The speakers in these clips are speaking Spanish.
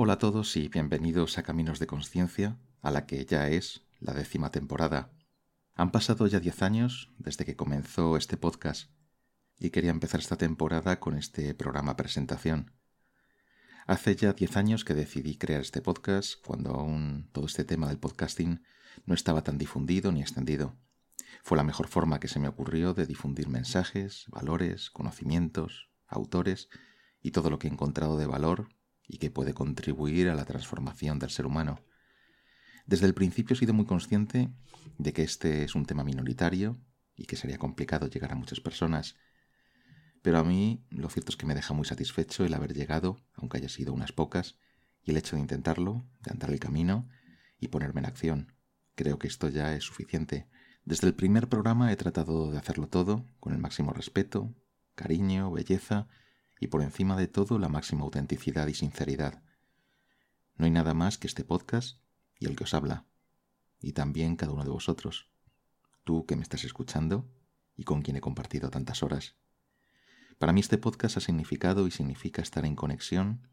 Hola a todos y bienvenidos a Caminos de Conciencia, a la que ya es la décima temporada. Han pasado ya diez años desde que comenzó este podcast y quería empezar esta temporada con este programa presentación. Hace ya diez años que decidí crear este podcast cuando aún todo este tema del podcasting no estaba tan difundido ni extendido. Fue la mejor forma que se me ocurrió de difundir mensajes, valores, conocimientos, autores y todo lo que he encontrado de valor y que puede contribuir a la transformación del ser humano. Desde el principio he sido muy consciente de que este es un tema minoritario y que sería complicado llegar a muchas personas, pero a mí lo cierto es que me deja muy satisfecho el haber llegado, aunque haya sido unas pocas, y el hecho de intentarlo, de andar el camino y ponerme en acción. Creo que esto ya es suficiente. Desde el primer programa he tratado de hacerlo todo con el máximo respeto, cariño, belleza y por encima de todo la máxima autenticidad y sinceridad. No hay nada más que este podcast y el que os habla, y también cada uno de vosotros, tú que me estás escuchando y con quien he compartido tantas horas. Para mí este podcast ha significado y significa estar en conexión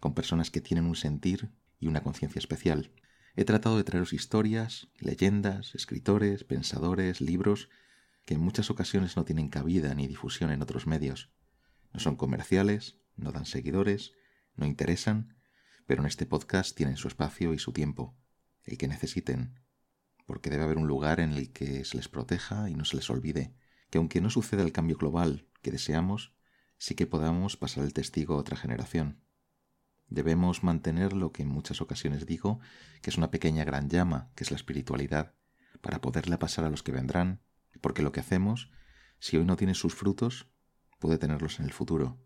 con personas que tienen un sentir y una conciencia especial. He tratado de traeros historias, leyendas, escritores, pensadores, libros que en muchas ocasiones no tienen cabida ni difusión en otros medios. No son comerciales, no dan seguidores, no interesan, pero en este podcast tienen su espacio y su tiempo, el que necesiten, porque debe haber un lugar en el que se les proteja y no se les olvide, que aunque no suceda el cambio global que deseamos, sí que podamos pasar el testigo a otra generación. Debemos mantener lo que en muchas ocasiones digo, que es una pequeña gran llama, que es la espiritualidad, para poderla pasar a los que vendrán, porque lo que hacemos, si hoy no tiene sus frutos, puede tenerlos en el futuro.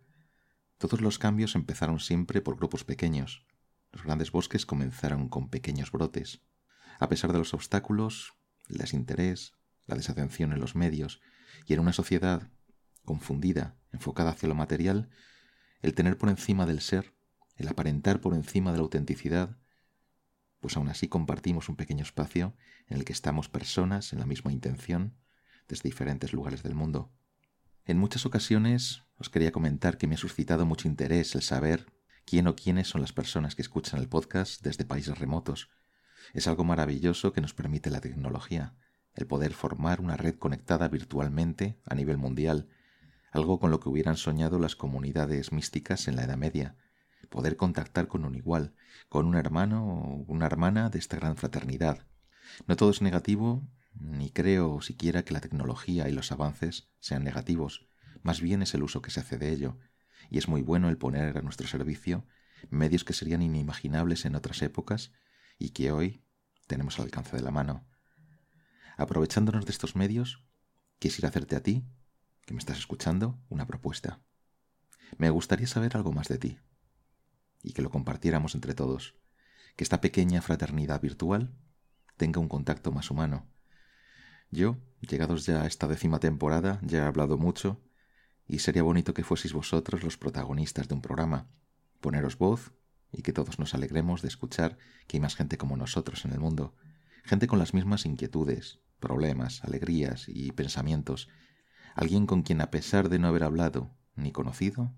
Todos los cambios empezaron siempre por grupos pequeños. Los grandes bosques comenzaron con pequeños brotes. A pesar de los obstáculos, el desinterés, la desatención en los medios y en una sociedad confundida, enfocada hacia lo material, el tener por encima del ser, el aparentar por encima de la autenticidad, pues aún así compartimos un pequeño espacio en el que estamos personas en la misma intención desde diferentes lugares del mundo. En muchas ocasiones os quería comentar que me ha suscitado mucho interés el saber quién o quiénes son las personas que escuchan el podcast desde países remotos. Es algo maravilloso que nos permite la tecnología, el poder formar una red conectada virtualmente a nivel mundial, algo con lo que hubieran soñado las comunidades místicas en la Edad Media, poder contactar con un igual, con un hermano o una hermana de esta gran fraternidad. No todo es negativo ni creo siquiera que la tecnología y los avances sean negativos, más bien es el uso que se hace de ello, y es muy bueno el poner a nuestro servicio medios que serían inimaginables en otras épocas y que hoy tenemos al alcance de la mano. Aprovechándonos de estos medios, quisiera hacerte a ti, que me estás escuchando, una propuesta. Me gustaría saber algo más de ti y que lo compartiéramos entre todos, que esta pequeña fraternidad virtual tenga un contacto más humano, yo, llegados ya a esta décima temporada, ya he hablado mucho, y sería bonito que fueseis vosotros los protagonistas de un programa, poneros voz y que todos nos alegremos de escuchar que hay más gente como nosotros en el mundo, gente con las mismas inquietudes, problemas, alegrías y pensamientos, alguien con quien a pesar de no haber hablado ni conocido,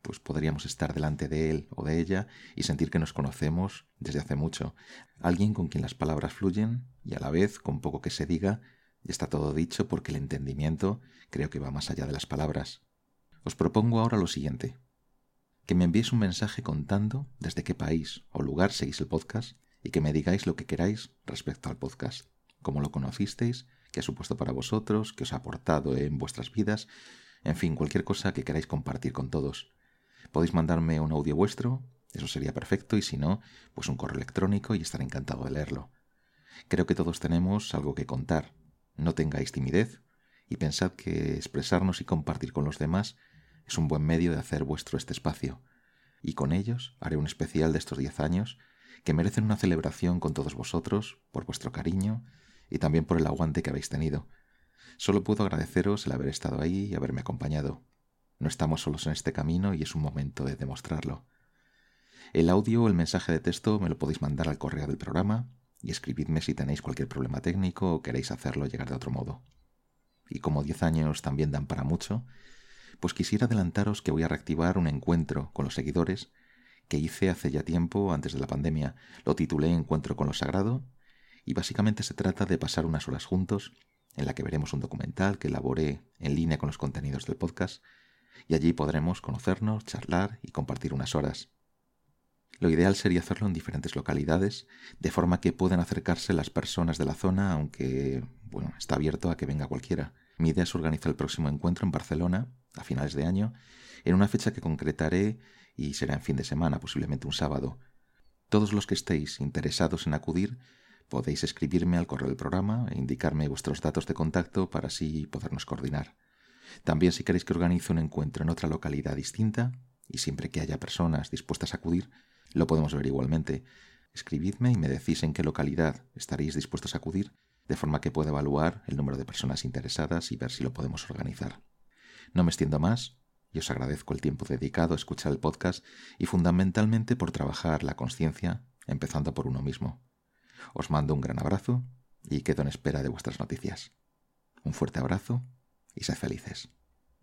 pues podríamos estar delante de él o de ella y sentir que nos conocemos desde hace mucho, alguien con quien las palabras fluyen y a la vez, con poco que se diga, y está todo dicho porque el entendimiento creo que va más allá de las palabras. Os propongo ahora lo siguiente. Que me enviéis un mensaje contando desde qué país o lugar seguís el podcast y que me digáis lo que queráis respecto al podcast, cómo lo conocisteis, qué ha supuesto para vosotros, qué os ha aportado en vuestras vidas, en fin, cualquier cosa que queráis compartir con todos. Podéis mandarme un audio vuestro, eso sería perfecto, y si no, pues un correo electrónico y estaré encantado de leerlo. Creo que todos tenemos algo que contar, no tengáis timidez y pensad que expresarnos y compartir con los demás es un buen medio de hacer vuestro este espacio. Y con ellos haré un especial de estos diez años que merecen una celebración con todos vosotros por vuestro cariño y también por el aguante que habéis tenido. Solo puedo agradeceros el haber estado ahí y haberme acompañado. No estamos solos en este camino y es un momento de demostrarlo. El audio o el mensaje de texto me lo podéis mandar al correo del programa y escribidme si tenéis cualquier problema técnico o queréis hacerlo llegar de otro modo. Y como diez años también dan para mucho, pues quisiera adelantaros que voy a reactivar un encuentro con los seguidores que hice hace ya tiempo, antes de la pandemia. Lo titulé Encuentro con lo Sagrado y básicamente se trata de pasar unas horas juntos en la que veremos un documental que elaboré en línea con los contenidos del podcast y allí podremos conocernos, charlar y compartir unas horas. Lo ideal sería hacerlo en diferentes localidades, de forma que puedan acercarse las personas de la zona, aunque, bueno, está abierto a que venga cualquiera. Mi idea es organizar el próximo encuentro en Barcelona, a finales de año, en una fecha que concretaré y será en fin de semana, posiblemente un sábado. Todos los que estéis interesados en acudir podéis escribirme al correo del programa e indicarme vuestros datos de contacto para así podernos coordinar. También si queréis que organice un encuentro en otra localidad distinta, y siempre que haya personas dispuestas a acudir, lo podemos ver igualmente. Escribidme y me decís en qué localidad estaréis dispuestos a acudir, de forma que pueda evaluar el número de personas interesadas y ver si lo podemos organizar. No me extiendo más, y os agradezco el tiempo dedicado a escuchar el podcast y fundamentalmente por trabajar la conciencia, empezando por uno mismo. Os mando un gran abrazo y quedo en espera de vuestras noticias. Un fuerte abrazo y sed felices.